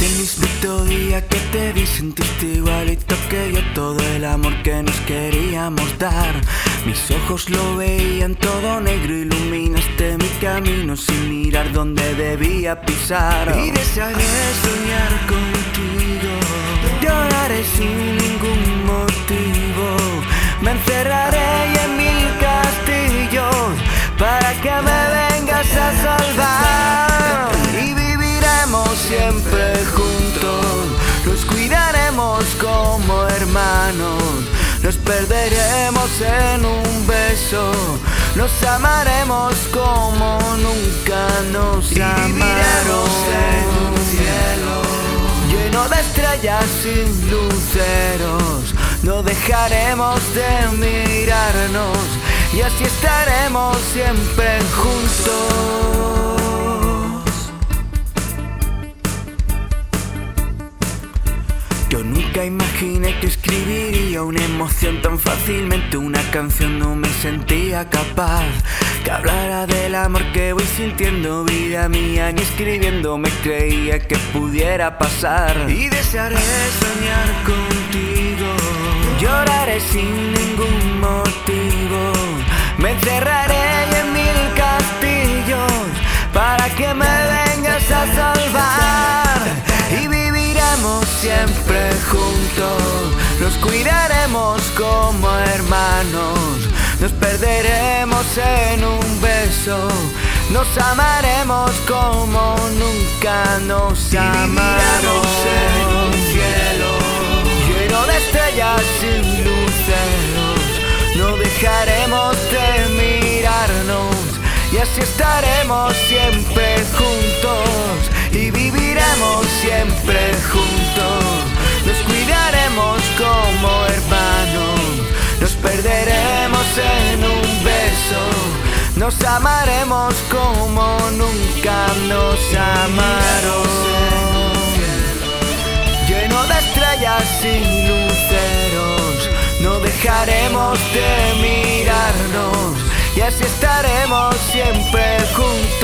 Desde el mismo día que te vi sentiste igualito que yo todo el amor que nos queríamos dar. Mis ojos lo veían todo negro, iluminaste mi camino sin mirar dónde debía pisar. Y desearé soñar contigo, lloraré sin ningún motivo, me encerraré en mil castillos para que me como hermanos, nos perderemos en un beso, nos amaremos como nunca nos Y viviremos en un cielo. Lleno de estrellas sin luceros. No dejaremos de mirarnos. Y así estaremos siempre juntos. Imaginé que escribiría una emoción tan fácilmente. Una canción no me sentía capaz. Que hablara del amor que voy sintiendo, vida mía. Ni escribiendo me creía que pudiera pasar. Y desearé soñar contigo. Lloraré sin ningún motivo. Me encerraré cuidaremos como hermanos, nos perderemos en un beso, nos amaremos como nunca nos viviremos en un amaron. cielo Lleno de estrellas sin luceros, no dejaremos de mirarnos y así estaremos siempre nos amaremos como nunca nos amaron lleno de estrellas sin luceros. No dejaremos de mirarnos y así estaremos siempre juntos.